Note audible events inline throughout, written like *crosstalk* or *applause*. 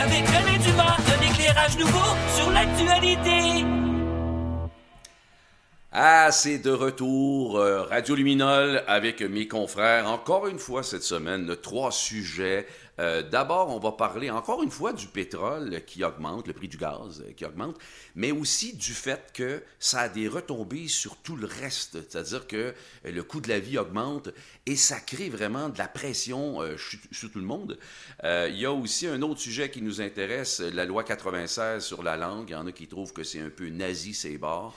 Avec René Dumas, un éclairage nouveau sur l'actualité. Ah, c'est de retour, euh, Radio Luminol, avec mes confrères. Encore une fois cette semaine, trois sujets. Euh, D'abord, on va parler encore une fois du pétrole qui augmente, le prix du gaz euh, qui augmente, mais aussi du fait que ça a des retombées sur tout le reste. C'est-à-dire que euh, le coût de la vie augmente et ça crée vraiment de la pression sur, tout le monde. Il y a aussi un autre sujet qui nous intéresse, la loi 96 sur la langue. Il y en a qui trouvent que c'est un peu nazi, ces bords.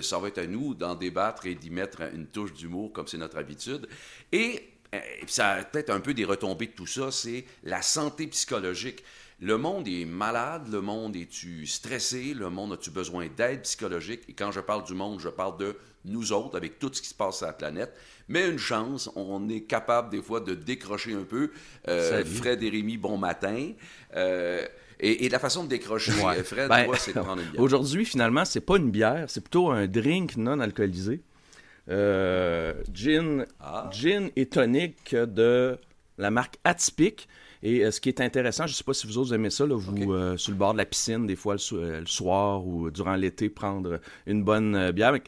Ça va être à nous d'en débattre et d'y mettre une touche d'humour comme c'est notre habitude. Et euh, ça a peut-être un peu des retombées de tout ça, c'est la santé psychologique. Le monde est malade, le monde est-tu stressé, le monde a-tu besoin d'aide psychologique? Et quand je parle du monde, je parle de nous autres, avec tout ce qui se passe sur la planète. Mais une chance, on est capable des fois de décrocher un peu. Euh. Fred et Rémi, bon matin. Euh, et, et la façon de décrocher, Ouais. Fred, Ben, c'est de prendre une bière. *laughs* Aujourd'hui, finalement, c'est pas une bière, c'est plutôt un drink non alcoolisé. Euh, gin, Ah. gin et tonic de la marque Atypique. Et euh, ce qui est intéressant, je sais pas si vous autres aimez ça, là, vous, euh, sur le bord de la piscine, des fois le, so- le soir ou durant l'été, prendre une bonne euh, bière. Mais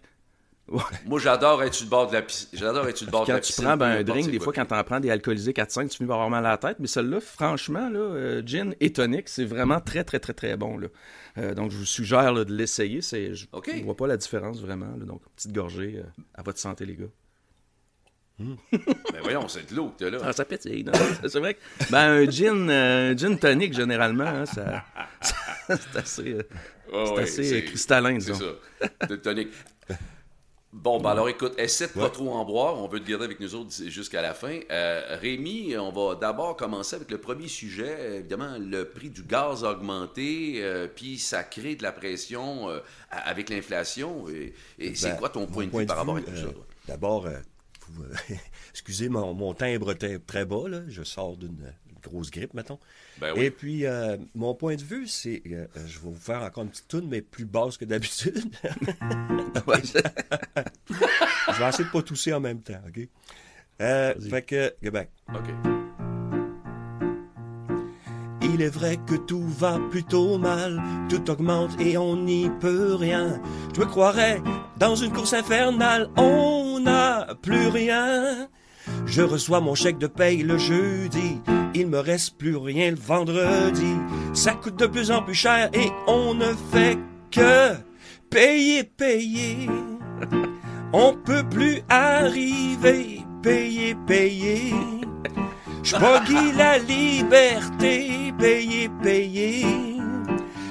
Moi, j'adore être sur le bord de la piscine. J'adore être sur le bord de quand la tu piscine. prends ben, un drink, des quoi. fois, quand t'en prends des alcoolisés 4-5, tu finis par avoir mal à la tête. Mais celle-là, franchement, là, euh, gin et tonic, c'est vraiment très, très, très, très bon. Là. Euh, donc, je vous suggère là, de l'essayer. C'est, je ne vois pas la différence vraiment. là. donc, petite gorgée euh, à votre santé, les gars. *laughs* Ben voyons, c'est de l'eau que t'as là. Ah, ça pétille, c'est vrai que ben, un gin, un gin tonic, généralement, hein, ça, c'est assez, c'est ouais, assez cristallin, C'est ça. De tonic. Bon, ben alors écoute, essaie de pas trop en boire. On veut te garder avec nous autres jusqu'à la fin. Euh, Rémi, on va d'abord commencer avec le premier sujet. Évidemment, le prix du gaz a augmenté, euh, puis ça crée de la pression euh, avec l'inflation. Et, et c'est Ben, quoi ton point de point vue par rapport à tout ça? D'abord, *laughs* excusez mon, mon timbre très, très bas, là. je sors d'une grosse grippe, mettons. Ben oui. Et puis, euh, mon point de vue, c'est, euh, euh, je vais vous faire encore une petite toune, mais plus basse que d'habitude. *laughs* Je vais essayer de pas tousser en même temps, OK? Euh, fait que, Québec. OK. Il est vrai que tout va plutôt mal, tout augmente et on n'y peut rien. Je me croirais dans une course infernale, on n'a plus rien. Je reçois mon chèque de paye le jeudi, il me reste plus rien le vendredi. Ça coûte de plus en plus cher et on ne fait que payer, payer. *laughs* On peut plus arriver, payer, payer. Je bogie la liberté, payer, payer.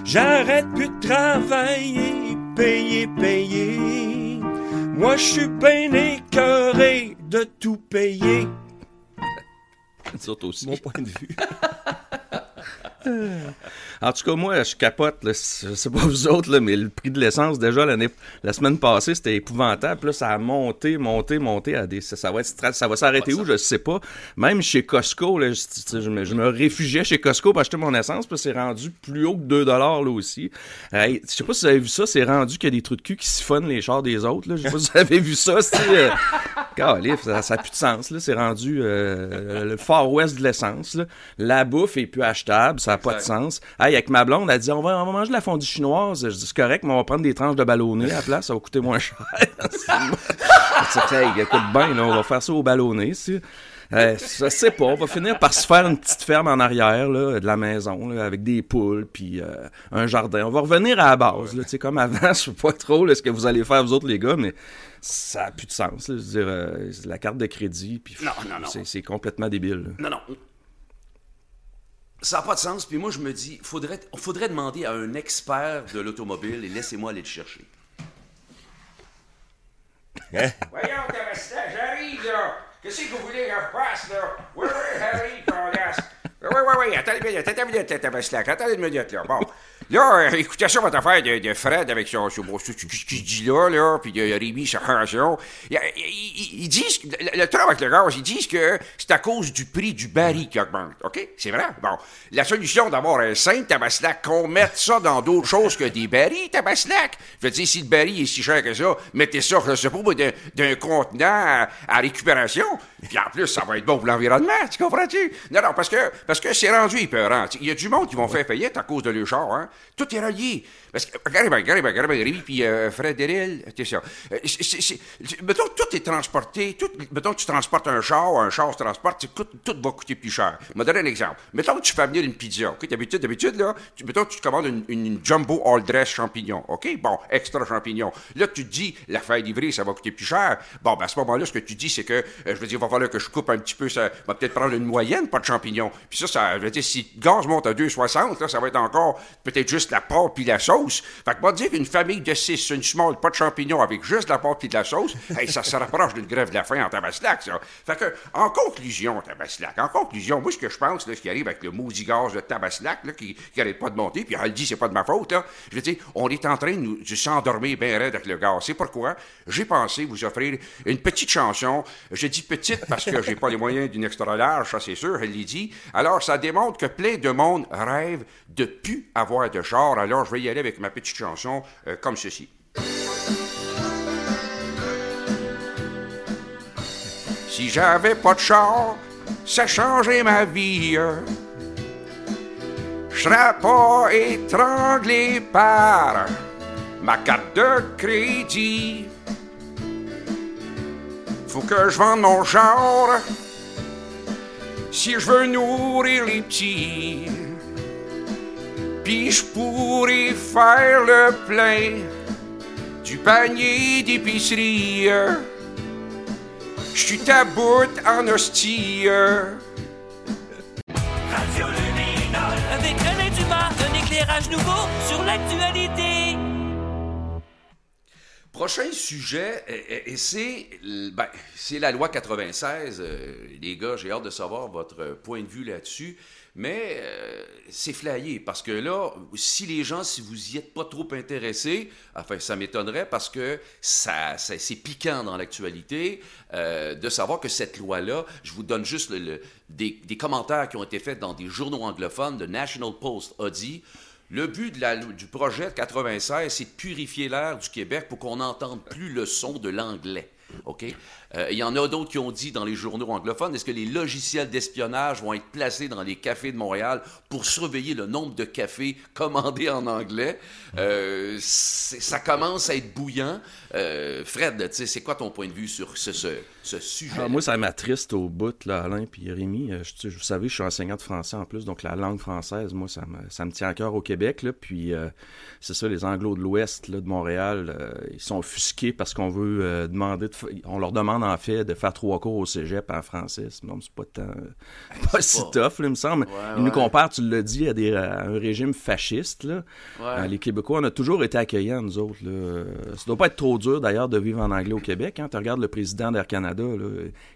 J'arrête plus de travailler, payer, payer. Moi, je suis bien écœuré de tout payer. Nous autres aussi. Mon point de vue. *laughs* En tout cas, moi, je capote. Là. Je sais pas vous autres, là, mais le prix de l'essence, déjà, l'année, la semaine passée, c'était épouvantable. Là, ça a monté, monté, monté. À des, ça, ça va, être, stra- ça va s'arrêter où, je sais pas. Même chez Costco, là, je, je me, je me réfugiais chez Costco pour acheter mon essence. Puis c'est rendu plus haut que 2 là aussi. Hey, je sais pas si vous avez vu ça. C'est rendu qu'il y a des trous de cul qui siphonnent les chars des autres. Là. Je sais pas si vous avez vu ça. Euh, *laughs* Calif, ça n'a plus de sens. C'est rendu euh, le Far West de l'essence. La bouffe est plus achetable. Ça n'a pas de sens. Hey, avec ma blonde, elle dit on va, on va manger de la fondue chinoise. Je dis c'est correct, mais on va prendre des tranches de ballonné à la place. Ça va coûter moins cher. *laughs* C'est hey, écoute bien, là, on va faire ça au ballonné. si. Euh, je sais pas, on va finir par se faire une petite ferme en arrière là, de la maison là, avec des poules puis euh, un jardin. On va revenir à la base, là, comme avant. Je sais pas trop là, ce que vous allez faire vous autres les gars, mais ça a plus de sens. là. je veux dire, euh, la carte de crédit puis c'est- c'est complètement débile. là. Non, non. Ça n'a pas de sens. Puis moi, je me dis, faudrait, faudrait demander à un expert de l'automobile et laissez-moi aller le chercher. Hein? Voyons, j'arrive, là. Qu'est-ce que vous voulez que je fasse, là? Oui, oui, j'arrive. Oui, oui, oui, attendez une minute, attendez une minute, Tamastan, attendez une minute, là. Bon. Là, euh, écoutez ça, votre affaire de, de Fred avec son, son, ce qu'il dit là, là, puis de Rémi, sa relation. Ils, ils- disent, le, le truc avec le gaz, ils disent que c'est à cause du prix du baril qui augmente. OK? C'est vrai? Bon. La solution d'abord est simple, Tabaslac, qu'on mette ça dans d'autres choses que des barils, Tabaslac. Je veux dire, si le baril est si cher que ça, mettez ça, je sais pas, d'un, contenant à, récupération. Puis en plus, ça va être bon pour l'environnement, tu comprends-tu? Non, non, parce que, parce que c'est rendu épeurant. Il y a du monde qui vont faire faillite à cause de leur char, hein. Tout est relié. Parce que, regardez bien, regardez bien, Rémi puis euh, Fred Deril, c'est ça. Euh, mettons tout est transporté, tout, mettons tu transportes un char, un char se transporte, tout, tout va coûter plus cher. Je vais donner un exemple. Mettons que tu fais venir une pizza, OK? D'habitude, d'habitude, là, tu, mettons tu commandes une, jumbo all dress champignon, OK? Bon, extra champignon. Là, tu te dis, la feuille livrée, ça va coûter plus cher. Bon, ben, à ce moment-là, ce que tu dis, c'est que, euh, je veux dire, il va falloir que je coupe un petit peu, ça va peut-être prendre une moyenne, pas de champignons. Puis ça, ça, je veux dire, si le gaz monte à 2,60, là, ça va être encore peut-être juste la pâte puis la sauce. Fait que, moi, dire qu'une famille de 6, une small, pas de champignons avec juste la pâte puis de la sauce, *laughs* hey, ça se rapproche d'une grève de la faim en tabaslac, ça. Fait que, en conclusion, tabaslac, en conclusion, moi, ce que je pense, là, ce qui arrive avec le maudit gaz de tabaslac, là, qui, qui arrête pas de monter, puis elle dit, c'est pas de ma faute, là. Je veux dire, on est en train de, nous- de s'endormir bien raide avec le gaz. C'est pourquoi j'ai pensé vous offrir une petite chanson. Je dis petite parce que j'ai pas les moyens d'une extra large, ça c'est sûr, elle l'a dit. Alors, ça démontre que plein de monde rêve de plus avoir de char. Alors, je vais y aller avec ma petite chanson euh, comme ceci. Si j'avais pas de char, ça changerait ma vie. Je serais pas étranglé par ma carte de crédit. Faut que je vende mon char si je veux nourrir les petits. Puis je pourrais faire le plein du panier d'épicerie. Je suis taboute en hostie. Radio Luminol avec René Dumas, un éclairage nouveau sur l'actualité. Prochain sujet, et, et- et c'est ben, c'est la loi 96. Euh, les gars, j'ai hâte de savoir votre point de vue là-dessus. Mais euh, c'est flayé parce que là, si les gens, si vous y êtes pas trop intéressés, enfin, ça m'étonnerait parce que ça, c'est piquant dans l'actualité euh, de savoir que cette loi-là, je vous donne juste le- le- des, commentaires qui ont été faits dans des journaux anglophones. The National Post a dit le but du projet de 96, c'est de purifier l'air du Québec pour qu'on n'entende plus le son de l'anglais. OK? Euh, Il y en a d'autres qui ont dit dans les journaux anglophones, est-ce que les logiciels d'espionnage vont être placés dans les cafés de Montréal pour surveiller le nombre de cafés commandés en anglais? Euh, ça commence à être bouillant. Euh, Fred, c'est quoi ton point de vue sur ce, sujet? Ah, moi, ça m'attriste au bout, là, Alain puis Rémi. Je- vous savez, je suis enseignant de français en plus, donc la langue française, moi, ça me, ça me tient à cœur au Québec. Là, puis c'est ça, les Anglos de l'Ouest de Montréal, ils sont offusqués parce qu'on veut demander, de on leur demande en fait de faire trois cours au cégep en français. Non, c'est pas tant, *laughs* pas si tough, là, il me semble. ils nous ouais. comparent, tu l'as dit, à, des, à un régime fasciste. Là. Ouais. Euh, les Québécois, on a toujours été accueillants, nous autres. Là. Ça doit pas être trop dur, d'ailleurs, de vivre en anglais au Québec. Hein. Tu regardes le président d'Air Canada, là,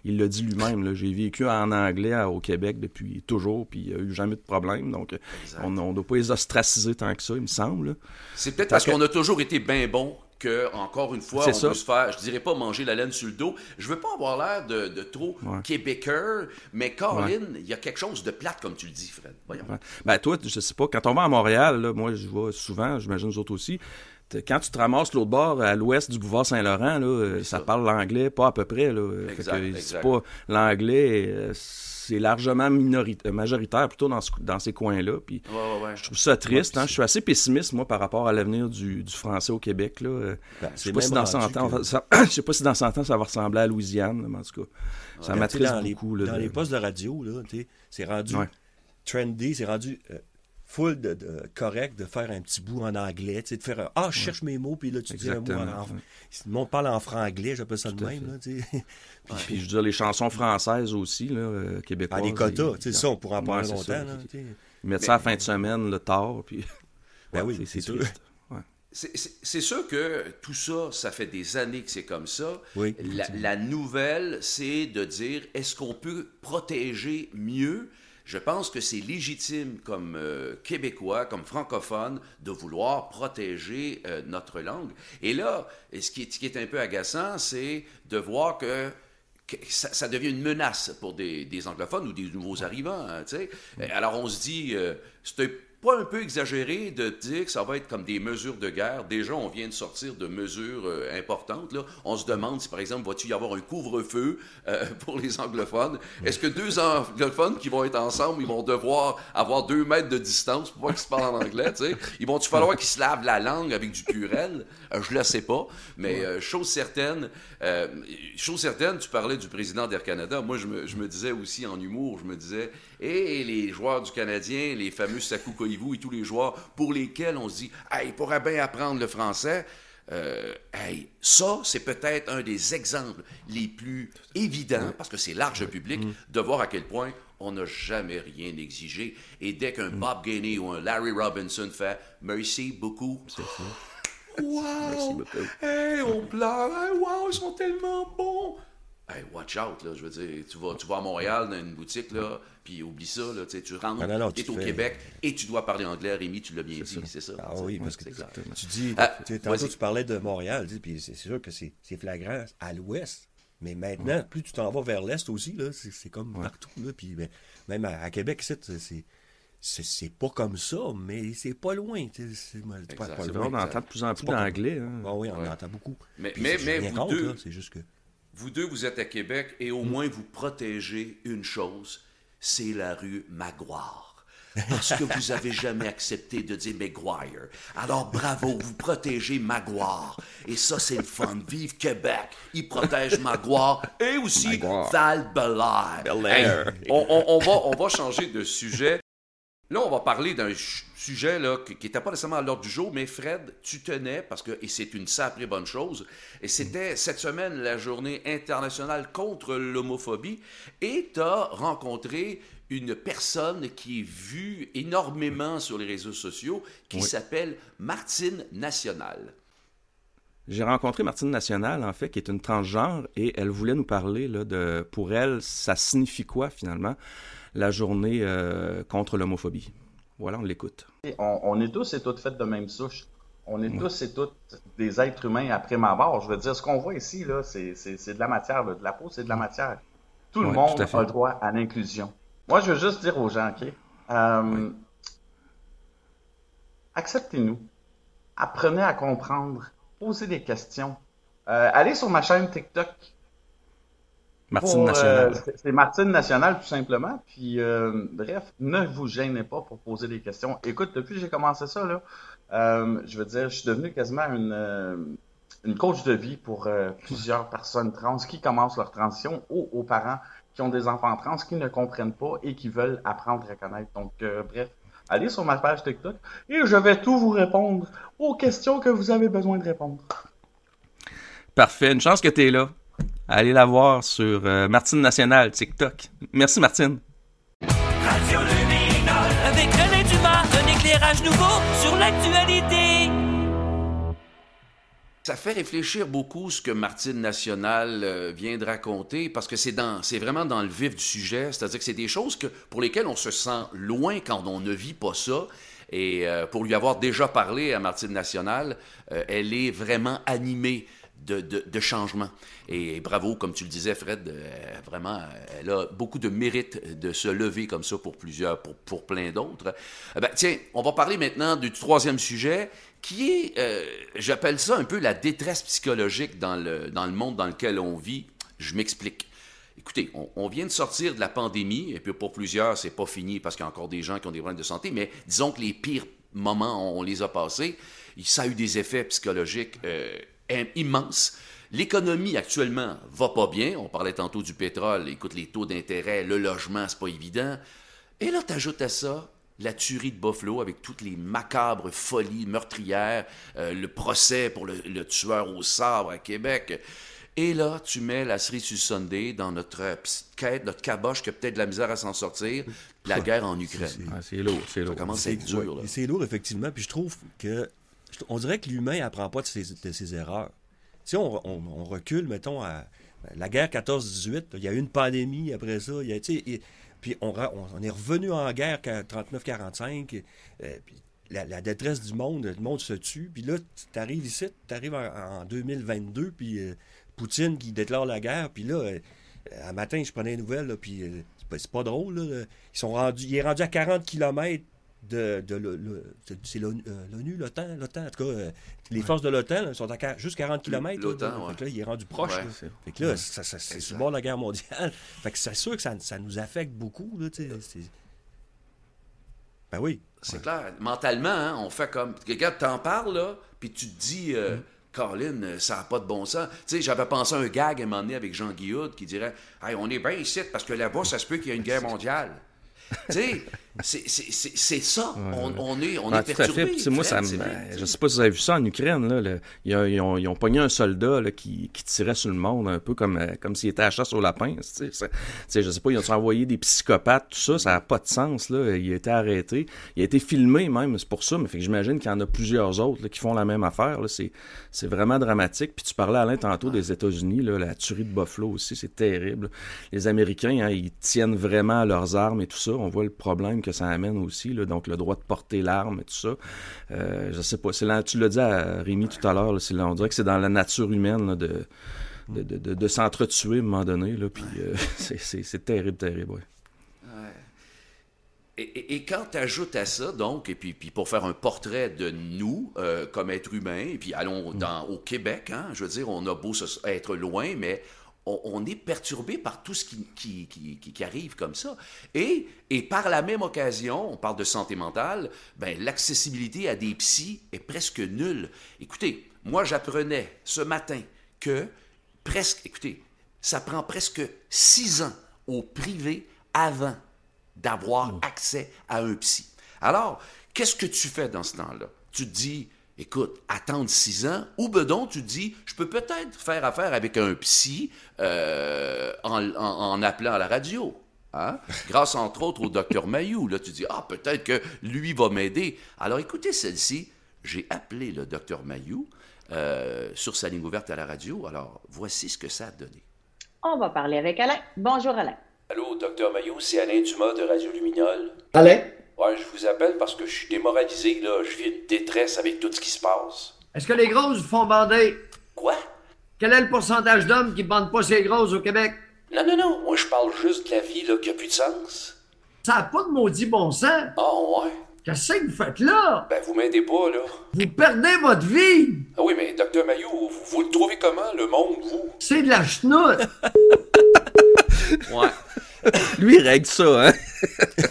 il l'a dit lui-même. J'ai vécu en anglais au Québec depuis toujours, puis il n'y a eu jamais de problème. Donc, on ne doit pas les ostraciser tant que ça, il me semble. C'est peut-être parce qu'on a toujours été bien bon que, encore une fois, on ça. peut se faire, je dirais pas manger la laine sur le dos. Je veux pas avoir l'air de, de trop Ouais. québécois, mais Colin, il y a quelque chose de plate, comme tu le dis, Fred. Voyons. Ouais. Ben, toi, je sais pas, quand on va à Montréal, là, moi, je vais souvent, j'imagine vous autres aussi. Quand tu te ramasses l'autre bord, à l'ouest du boulevard Saint-Laurent, euh, ça parle l'anglais, pas à peu près. Là. Fait Exact, que exact. C'est pas l'anglais, euh, c'est largement euh, majoritaire plutôt dans, ce- dans ces coins-là. Puis Ouais, ouais, ouais. je trouve ça triste. hein. Je suis assez pessimiste, moi, par rapport à l'avenir du, du français au Québec. Là. Euh, Ben, je sais pas si même dans 100 rendu ans, que- ça- *coughs* je sais pas si dans 100 ans, ça va ressembler à la Louisiane, mais en tout cas. Ça t'es m'attriste dans les, beaucoup. là, dans les postes de radio, c'est rendu trendy, c'est rendu euh, full de, de- correct de faire un petit bout en anglais, tu sais, de faire un Ah, je cherche mes mots, puis là, tu dis un mot en, ouais. Si le monde parle en franglais, j'appelle ça de Tout à même, là, tu sais. *laughs* Puis, je veux dire, les chansons françaises aussi, là, euh, québécoises. Ah, les quotas, tu sais, ça, on pourra en parler Ouais, longtemps, là, tu sais. Ils mettent ça à la fin de semaine, le tard, puis... Ben oui, c'est triste. C'est- sûr que tout ça, ça fait des années que c'est comme ça. Oui, La, la nouvelle, c'est de dire est-ce qu'on peut protéger mieux je pense que c'est légitime comme euh, Québécois, comme francophone, de vouloir protéger euh, notre langue. Et là, ce qui est, ce qui est un peu agaçant, c'est de voir que ça, ça devient une menace pour des, des anglophones ou des nouveaux arrivants. hein, sais. Alors on se dit, euh, c'est pas un peu exagéré de dire que ça va être comme des mesures de guerre. Déjà, on vient de sortir de mesures euh, importantes. On se demande si, par exemple, va-t-il y avoir un couvre-feu euh, *laughs* pour les anglophones? Est-ce que deux anglophones qui vont être ensemble, ils vont devoir avoir deux mètres de distance pour pas qu'ils se parlent en anglais? tu sais? Ils vont-tu falloir qu'ils se lavent la langue avec du purel? Euh, je le sais pas. Mais euh, chose certaine, euh, chose certaine, tu parlais du président d'Air Canada. Moi, je me, je me disais aussi en humour, je me disais, et les joueurs du Canadien, les fameux Sakou Koivu et tous les joueurs pour lesquels on se dit, hey, il pourrait bien apprendre le français. Euh, hey, ça, c'est peut-être un des exemples les plus évidents, parce que c'est large public, de voir à quel point on n'a jamais rien exigé. Et dès qu'un Bob Gainey ou un Larry Robinson fait merci beaucoup, wow, beaucoup. hey, on pleure, hey, wow, ils sont tellement bons. Hey, watch out, là, je veux dire, tu vas, tu vas à Montréal dans une boutique, là, puis oublie ça, là, tu rentres, non, non, tu es au fais- Québec, et tu dois parler anglais, Rémi, tu l'as bien dit, c'est ça. Ah oui, parce que tu dis, Ah, tantôt tu parlais de Montréal, puis c'est sûr que c'est flagrant à l'ouest. Mais maintenant, plus tu t'en vas vers l'est aussi, là, c'est c'est comme partout. Là, puis ben, même à, à Québec, c'est- c'est pas comme ça, mais c'est pas loin. C'est on entend de plus en plus d'anglais. hein. Ah oui, on Ouais. en entend beaucoup. Mais- Puis mais- vous deux- c'est juste que. Vous deux, vous êtes à Québec et au moins vous protégez une chose, c'est la rue Maguire. Parce que vous avez jamais *laughs* accepté de dire Maguire. Alors bravo, vous protégez Maguire. Et ça, c'est le fun. Vive Québec. Ils protègent Maguire et aussi Maguire. Val-Belair. Bel-Air. Hey, on, on- on va, on va changer de sujet. Là, on va parler d'un sujet là, qui n'était pas nécessairement à l'ordre du jour, mais Fred, tu tenais, parce que, et c'est une sacrée bonne chose, et c'était cette semaine la journée internationale contre l'homophobie, et tu as rencontré une personne qui est vue énormément sur les réseaux sociaux, qui s'appelle Martine National. J'ai rencontré Martine National, en fait, qui est une transgenre, et elle voulait nous parler là, de, pour elle, ça signifie quoi, finalement, la journée euh, contre l'homophobie. Voilà, on l'écoute. On, on est tous et toutes faits de même souche. On est tous et toutes des êtres humains après ma mort. Je veux dire, ce qu'on voit ici, là, c'est, c'est, c'est de la matière. là. De la peau, c'est de la matière. Tout le monde tout a le droit à l'inclusion. Moi, je veux juste dire aux gens, OK? euh, Acceptez-nous. Apprenez à comprendre. Posez des questions. Euh, allez sur ma chaîne TikTok. Martine euh, c'est- c'est Martine National, tout simplement. Puis, euh, bref, ne vous gênez pas pour poser des questions. Écoute, depuis que j'ai commencé ça, là, euh, je veux dire, je suis devenu quasiment une, une coach de vie pour plusieurs personnes trans qui commencent leur transition ou aux parents qui ont des enfants trans qui ne comprennent pas et qui veulent apprendre à connaître. Donc, bref, allez sur ma page TikTok et je vais tout vous répondre aux questions que vous avez besoin de répondre. Parfait, une chance que tu es là. Allez la voir sur euh, Martine National, TikTok. Merci, Martine. Radio Luminol avec René Dumas, un éclairage nouveau sur l'actualité. Ça fait réfléchir beaucoup ce que Martine National euh, vient de raconter, parce que c'est dans, c'est vraiment dans le vif du sujet. C'est-à-dire que c'est des choses que, pour lesquelles on se sent loin quand on ne vit pas ça. Et euh, pour lui avoir déjà parlé à Martine National, euh, elle est vraiment animée de, changement. Et bravo, comme tu le disais, Fred, euh, vraiment, euh, elle a beaucoup de mérite de se lever comme ça pour plusieurs, pour, pour plein d'autres. Euh, ben, tiens, on va parler maintenant du troisième sujet, qui est, euh, j'appelle ça un peu la détresse psychologique dans le, dans le monde dans lequel on vit. Je m'explique. Écoutez, on, vient de sortir de la pandémie, et puis pour plusieurs, c'est pas fini parce qu'il y a encore des gens qui ont des problèmes de santé, mais disons que les pires moments, on, on les a passés. Ça a eu des effets psychologiques im- immenses. L'économie actuellement va pas bien. On parlait tantôt du pétrole. Écoute, les taux d'intérêt, le logement, c'est pas évident. Et là, tu ajoutes à ça la tuerie de Buffalo avec toutes les macabres folies meurtrières, euh, le procès pour le, le tueur au sabre à Québec. Et là, tu mets la cerise sur Sunday dans notre euh, petite quête, notre caboche qui a peut-être de la misère à s'en sortir, la *laughs* guerre en Ukraine. Ah, c'est lourd, c'est Ça lourd. commence à être dur. Ouais, C'est lourd, effectivement. Puis je trouve que. On dirait que l'humain apprend pas de ses, erreurs. Si on, recule, mettons, à la guerre 14-18, il y a eu une pandémie après ça. Puis on, est revenu en guerre qu'à 39-45. euh, la, détresse du monde, le monde se tue. Puis là, tu arrives ici, tu arrives en, en 2022, puis euh, Poutine qui déclare la guerre. Puis là, euh, un matin, je prenais les nouvelles, là, puis euh, c'est pas- c'est pas drôle. Là, ils sont rendus, il est rendu à 40 km de, c'est- l'ONU, euh, l'ONU, l'OTAN, l'OTAN, en tout cas, euh, les forces de l'OTAN sont à juste 40 km. L'OTAN, ouais. là, il est rendu proche. Ouais. là. Fait que là, ça, ça- c'est sur bord de la guerre mondiale. *laughs* Fait que c'est sûr que ça, ça nous affecte beaucoup. Là, tu sais, c'est- ben oui. C'est clair. Mentalement, hein, on fait comme. Regarde, t'en parles, là, puis tu te dis, euh, Mm. Colin, euh, ça n'a pas de bon sens. Tu sais, j'avais pensé à un gag à un moment donné avec Jean Guillaume qui dirait Hey, on est bien ici parce que là-bas, ça se peut qu'il y ait une guerre *laughs* mondiale. tu sais, c'est- c'est c'est- c'est ça. On, on est, on Ah, est tout à perturbé. fait. Moi, ça me- vrai, je sais pas si vous avez vu ça en Ukraine. Là, le- ils, ont, ils ont- ils ont pogné un soldat là, qui, qui tirait sur le monde un peu comme, euh, comme s'il était à la chasse au lapin. Tu sais, Ça- tu sais, je sais pas, ils ont envoyé des psychopathes, tout ça. Ça n'a pas de sens. Là. Il a été arrêté. Il a été filmé même, c'est pour ça. Mais fait que j'imagine qu'il y en a plusieurs autres là, qui font la même affaire. C'est c'est vraiment dramatique. Puis tu parlais, Alain, tantôt des États-Unis. là, La tuerie de Buffalo aussi, c'est terrible. Les Américains, hein, ils tiennent vraiment à leurs armes et tout ça. On voit le problème que ça amène aussi. là. Donc, le droit de porter l'arme et tout ça. Euh, je sais pas. là- tu l'as dit à Rémi tout à l'heure. On dirait que c'est dans la nature humaine là, de, de, de, de- de s'entretuer à un moment donné. Là, puis euh, *laughs* c'est- terrible, terrible. ouais. Et, et- et quand tu ajoutes à ça, donc, et puis, puis pour faire un portrait de nous euh, comme êtres humains, et puis allons dans, au Québec, hein, je veux dire, on a beau se- être loin, mais on, on est perturbé par tout ce qui, qui, qui, qui- qui arrive comme ça. Et, et par la même occasion, on parle de santé mentale, ben, l'accessibilité à des psys est presque nulle. Écoutez, moi j'apprenais ce matin que presque, écoutez, ça prend presque six ans au privé avant d'avoir accès à un psy. Alors, qu'est-ce que tu fais dans ce temps-là? Tu te dis, écoute, attendre six ans, ou bedon, tu te dis, je peux peut-être faire affaire avec un psy euh, en, en- en appelant à la radio. Hein? *laughs* Grâce, entre autres, au docteur Mayou. Là, tu dis, ah, peut-être que lui va m'aider. Alors, écoutez celle-ci. J'ai appelé le docteur Mayou euh, sur sa ligne ouverte à la radio. Alors, voici ce que ça a donné. On va parler avec Alain. Bonjour Alain. Allô, docteur Maillot, c'est Alain Dumas de Radio Luminol. Alain, Ouais, je vous appelle parce que je suis démoralisé, là. Je vis une détresse avec tout ce qui se passe. est-ce que les grosses vous font bander? Quoi? Quel est le pourcentage d'hommes qui bandent pas ces grosses au Québec? Non, non, non. Moi, je parle juste de la vie, là, qui a plus de sens. Ça n'a pas de maudit bon sens. Ah, ouais. Qu'est-ce que vous faites là? Ben, vous m'aidez pas, là. Vous perdez votre vie. Ah oui, mais docteur Maillot, vous, vous le trouvez comment, le monde, vous? C'est de la chenoute. *laughs* Ouais. Lui, il règle ça. Hein? *laughs*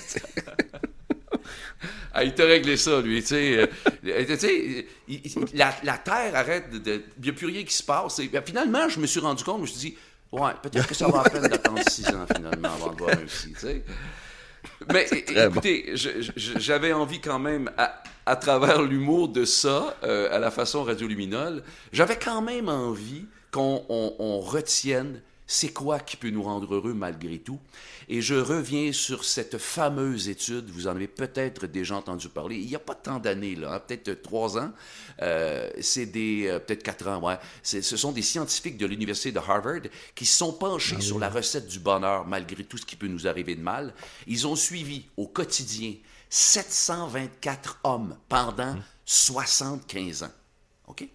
Il t'a réglé ça, lui. Tu sais, euh, euh, la, la Terre arrête de. Il n'y a plus rien qui se passe. Et, ben, finalement, je me suis rendu compte, je me suis dit, ouais, peut-être que ça va à peine d'attendre six ans, finalement, avant de voir un psy. Tu sais. Mais écoutez, j'avais envie quand même, à, à travers l'humour de ça, euh, à la façon Radio Luminol, j'avais quand même envie qu'on on- on retienne c'est quoi qui peut nous rendre heureux malgré tout? Et je reviens sur cette fameuse étude, vous en avez peut-être déjà entendu parler, il n'y a pas tant d'années, là, hein, peut-être trois ans, euh, c'est des, euh, peut-être quatre ans, ouais, ce sont des scientifiques de l'Université de Harvard qui se sont penchés sur la recette du bonheur malgré tout ce qui peut nous arriver de mal. Ils ont suivi au quotidien 724 hommes pendant 75 ans. OK?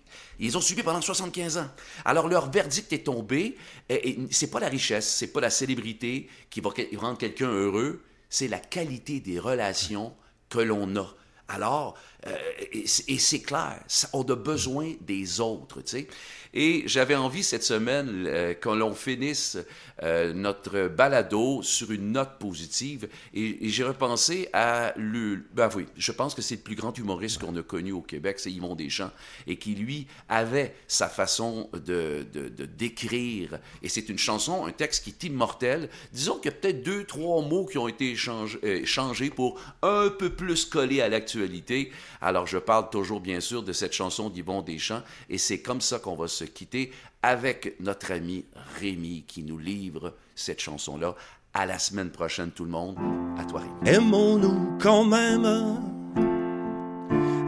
Ils ont suivi pendant 75 ans. Alors, leur verdict est tombé. Et, et c'est pas la richesse, c'est pas la célébrité qui va rendre quelqu'un heureux, c'est la qualité des relations que l'on a. Alors, euh, et, c'est- clair, on a besoin des autres, tu sais. Et j'avais envie cette semaine euh, que l'on finisse euh, notre balado sur une note positive. Et, j'ai repensé à le. Ben oui, je pense que c'est le plus grand humoriste qu'on a connu au Québec, c'est Yvon Deschamps, et qui lui avait sa façon de, de, décrire. Et c'est une chanson, un texte qui est immortel. Disons qu'il y a peut-être deux, trois mots qui ont été euh, changés pour un peu plus coller à l'actualité. Alors je parle toujours bien sûr de cette chanson d'Yvon Deschamps, et c'est comme ça qu'on va se quitter avec notre ami Rémi qui nous livre cette chanson-là. À la semaine prochaine, tout le monde. À toi, Rémi. Aimons-nous quand même?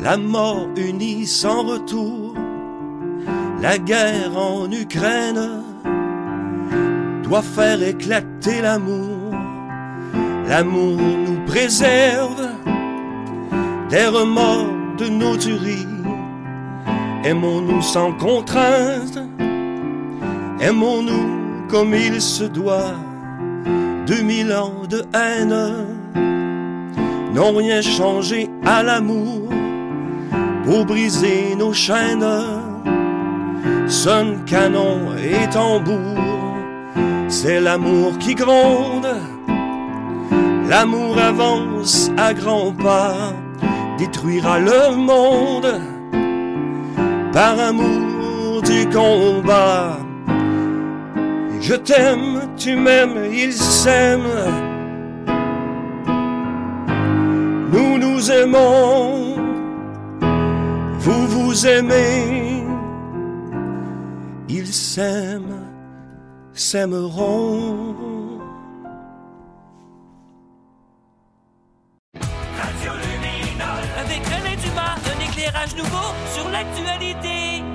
La mort unie sans retour La guerre en Ukraine Doit faire éclater l'amour L'amour nous préserve des remords de nos tueries. Aimons-nous sans contrainte, aimons-nous comme il se doit. Deux mille ans de haine n'ont rien changé à l'amour pour briser nos chaînes. Sonne canon et tambour, c'est l'amour qui gronde. L'amour avance à grands pas, détruira le monde par amour du combat. Je t'aime, tu m'aimes, il s'aime. Nous nous aimons, vous vous aimez. Ils s'aiment, s'aimeront. Avec René Dumas, un éclairage nouveau sur l'actualité.